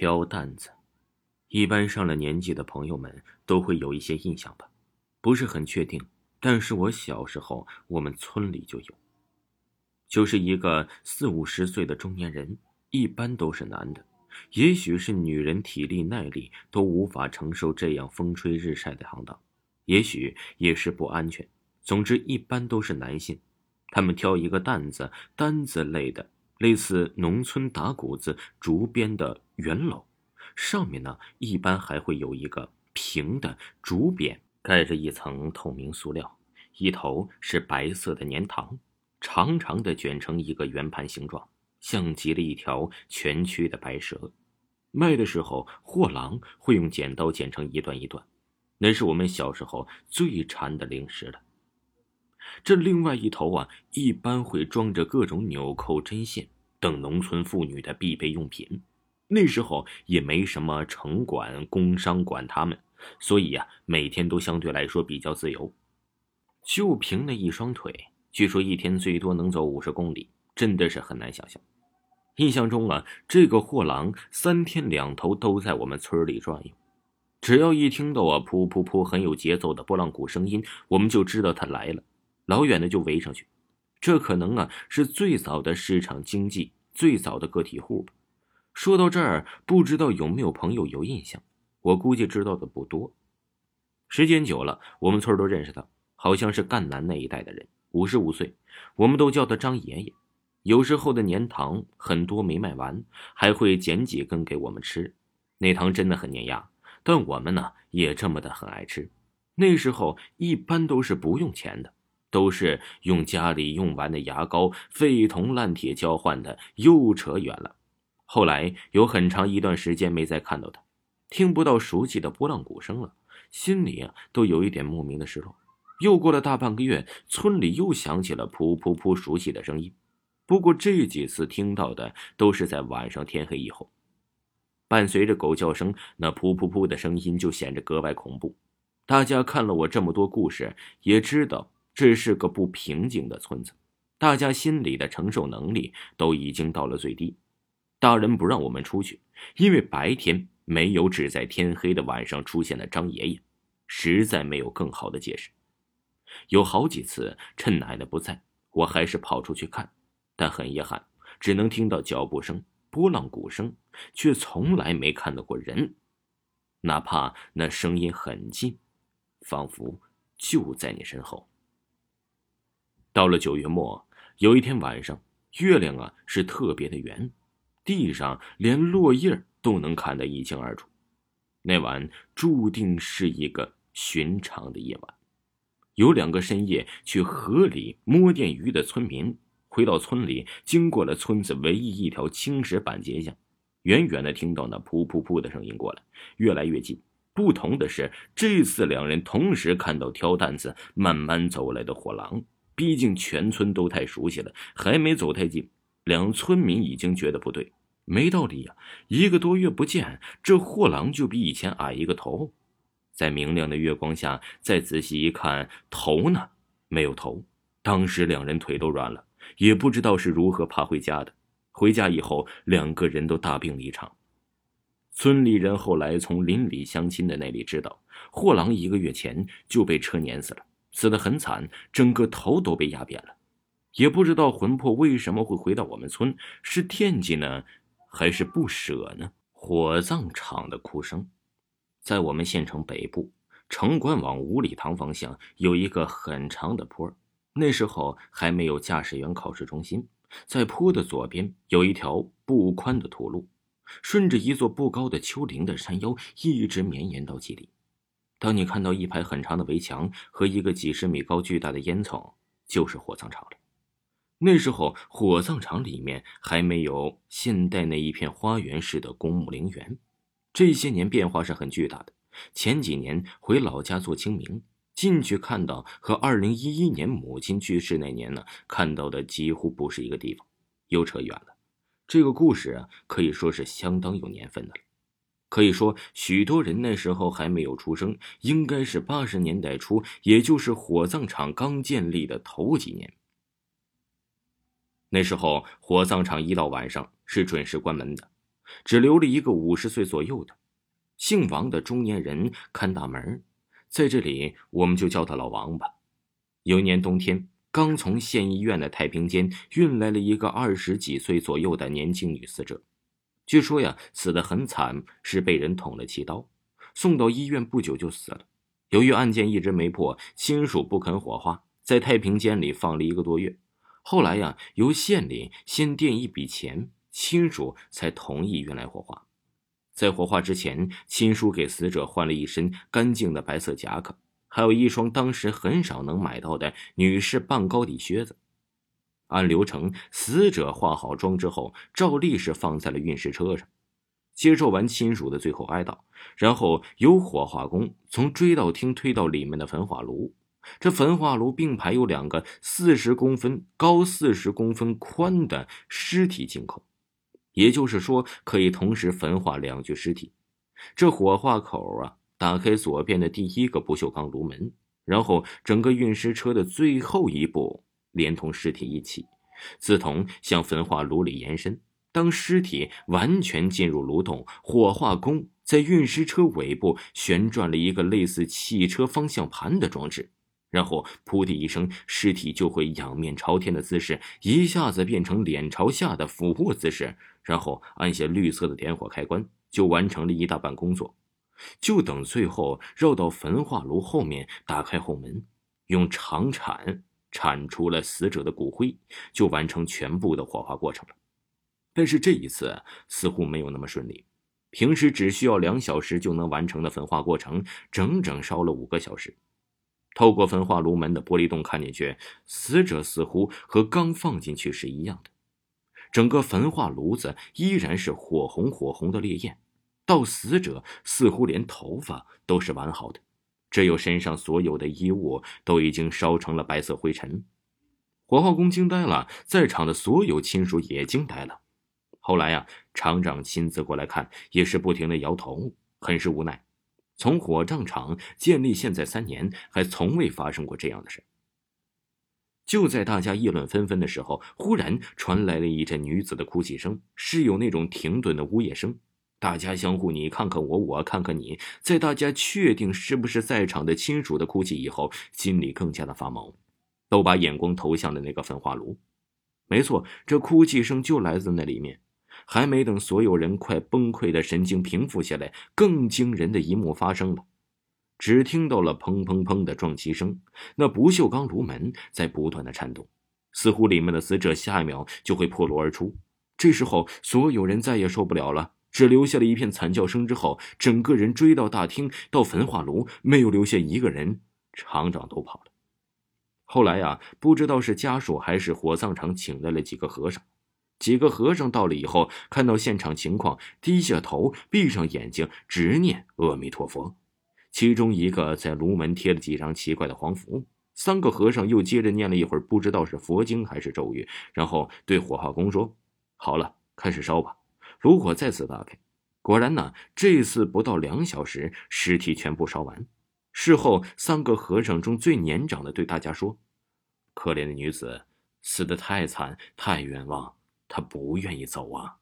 挑担子，一般上了年纪的朋友们都会有一些印象吧，不是很确定。但是我小时候，我们村里就有，就是一个四五十岁的中年人，一般都是男的，也许是女人体力耐力都无法承受这样风吹日晒的行当，也许也是不安全。总之，一般都是男性，他们挑一个担子，担子类的。类似农村打谷子竹编的圆篓，上面呢一般还会有一个平的竹匾，盖着一层透明塑料，一头是白色的粘糖，长长的卷成一个圆盘形状，像极了一条蜷曲的白蛇。卖的时候，货郎会用剪刀剪成一段一段，那是我们小时候最馋的零食了。这另外一头啊，一般会装着各种纽扣、针线等农村妇女的必备用品。那时候也没什么城管、工商管他们，所以呀，每天都相对来说比较自由。就凭那一双腿，据说一天最多能走五十公里，真的是很难想象。印象中啊，这个货郎三天两头都在我们村里转悠，只要一听到啊噗噗噗很有节奏的拨浪鼓声音，我们就知道他来了。老远的就围上去，这可能啊是最早的市场经济，最早的个体户吧。说到这儿，不知道有没有朋友有印象？我估计知道的不多。时间久了，我们村都认识他，好像是赣南那一带的人，五十五岁，我们都叫他张爷爷。有时候的年糖很多没卖完，还会捡几根给我们吃。那糖真的很粘牙，但我们呢也这么的很爱吃。那时候一般都是不用钱的。都是用家里用完的牙膏废铜烂铁交换的，又扯远了。后来有很长一段时间没再看到他，听不到熟悉的波浪鼓声了，心里啊都有一点莫名的失落。又过了大半个月，村里又响起了噗噗噗熟悉的声音，不过这几次听到的都是在晚上天黑以后，伴随着狗叫声，那噗噗噗的声音就显得格外恐怖。大家看了我这么多故事，也知道。这是个不平静的村子，大家心里的承受能力都已经到了最低。大人不让我们出去，因为白天没有只在天黑的晚上出现的张爷爷，实在没有更好的解释。有好几次趁奶奶不在，我还是跑出去看，但很遗憾，只能听到脚步声、波浪鼓声，却从来没看到过人，哪怕那声音很近，仿佛就在你身后。到了九月末，有一天晚上，月亮啊是特别的圆，地上连落叶都能看得一清二楚。那晚注定是一个寻常的夜晚。有两个深夜去河里摸电鱼的村民，回到村里，经过了村子唯一一条青石板街巷，远远的听到那噗噗噗的声音过来，越来越近。不同的是，这次两人同时看到挑担子慢慢走来的火狼。毕竟全村都太熟悉了，还没走太近，两村民已经觉得不对，没道理呀！一个多月不见，这货郎就比以前矮一个头。在明亮的月光下，再仔细一看，头呢？没有头。当时两人腿都软了，也不知道是如何爬回家的。回家以后，两个人都大病了一场。村里人后来从邻里乡亲的那里知道，货郎一个月前就被车碾死了。死得很惨，整个头都被压扁了，也不知道魂魄为什么会回到我们村，是惦记呢，还是不舍呢？火葬场的哭声，在我们县城北部，城关往五里塘方向有一个很长的坡，那时候还没有驾驶员考试中心，在坡的左边有一条不宽的土路，顺着一座不高的丘陵的山腰，一直绵延到几里。当你看到一排很长的围墙和一个几十米高巨大的烟囱，就是火葬场了。那时候火葬场里面还没有现代那一片花园式的公墓陵园，这些年变化是很巨大的。前几年回老家做清明，进去看到和二零一一年母亲去世那年呢看到的几乎不是一个地方，又扯远了。这个故事啊，可以说是相当有年份的了。可以说，许多人那时候还没有出生，应该是八十年代初，也就是火葬场刚建立的头几年。那时候，火葬场一到晚上是准时关门的。只留了一个五十岁左右的姓王的中年人看大门，在这里我们就叫他老王吧。有一年冬天，刚从县医院的太平间运来了一个二十几岁左右的年轻女死者，据说呀死得很惨，是被人捅了七刀，送到医院不久就死了。由于案件一直没破，亲属不肯火化，在太平间里放了一个多月。后来呀，由县里先垫一笔钱，亲属才同意运来火化。在火化之前，亲属给死者换了一身干净的白色夹克，还有一双当时很少能买到的女士半高底靴子。按流程，死者化好妆之后，照例是放在了运尸车上，接受完亲属的最后哀悼，然后由火化工从追悼厅推到里面的焚化炉。这焚化炉并排有两个四十公分高、四十公分宽的尸体进口，也就是说可以同时焚化两具尸体。这火化口啊，打开左边的第一个不锈钢炉门，然后整个运尸车的最后一步连同尸体一起，自同向焚化炉里延伸。当尸体完全进入炉洞，火化工在运尸车尾部旋转了一个类似汽车方向盘的装置。然后，噗的一声，尸体就会仰面朝天的姿势一下子变成脸朝下的俯卧姿势，然后按下绿色的点火开关，就完成了一大半工作。就等最后绕到焚化炉后面，打开后门，用长铲铲除了死者的骨灰，就完成全部的火化过程了。但是这一次似乎没有那么顺利，平时只需要两小时就能完成的焚化过程，整整烧了五个小时。透过焚化炉门的玻璃洞看进去，死者似乎和刚放进去是一样的。整个焚化炉子依然是火红火红的烈焰，到死者似乎连头发都是完好的，只有身上所有的衣物都已经烧成了白色灰尘。火化工惊呆了，在场的所有亲属也惊呆了。后来呀，厂长亲自过来看，也是不停的摇头，很是无奈。从火葬场建立现在三年，还从未发生过这样的事。就在大家议论纷纷的时候，忽然传来了一阵女子的哭泣声，是有那种停顿的呜咽声。大家相互你看看我，我看看你，在大家确定是不是在场的亲属的哭泣以后，心里更加的发毛，都把眼光投向了那个焚化炉。没错，这哭泣声就来自那里面。还没等所有人快崩溃的神经平复下来，更惊人的一幕发生了。只听到了砰砰砰的撞击声，那不锈钢炉门在不断的颤动，似乎里面的死者下一秒就会破炉而出。这时候，所有人再也受不了了，只留下了一片惨叫声。之后，整个人追到大厅，到焚化炉，没有留下一个人。厂长都跑了。后来呀，不知道是家属还是火葬场请来了几个和尚。几个和尚到了以后，看到现场情况，低下头，闭上眼睛，直念阿弥陀佛。其中一个在炉门贴了几张奇怪的黄符。三个和尚又接着念了一会儿，不知道是佛经还是咒语，然后对火化工说：“好了，开始烧吧。”炉火再次打开，果然呢，这次不到两小时，尸体全部烧完。事后，三个和尚中最年长的对大家说：“可怜的女子，死得太惨，太冤枉。”她不愿意走啊。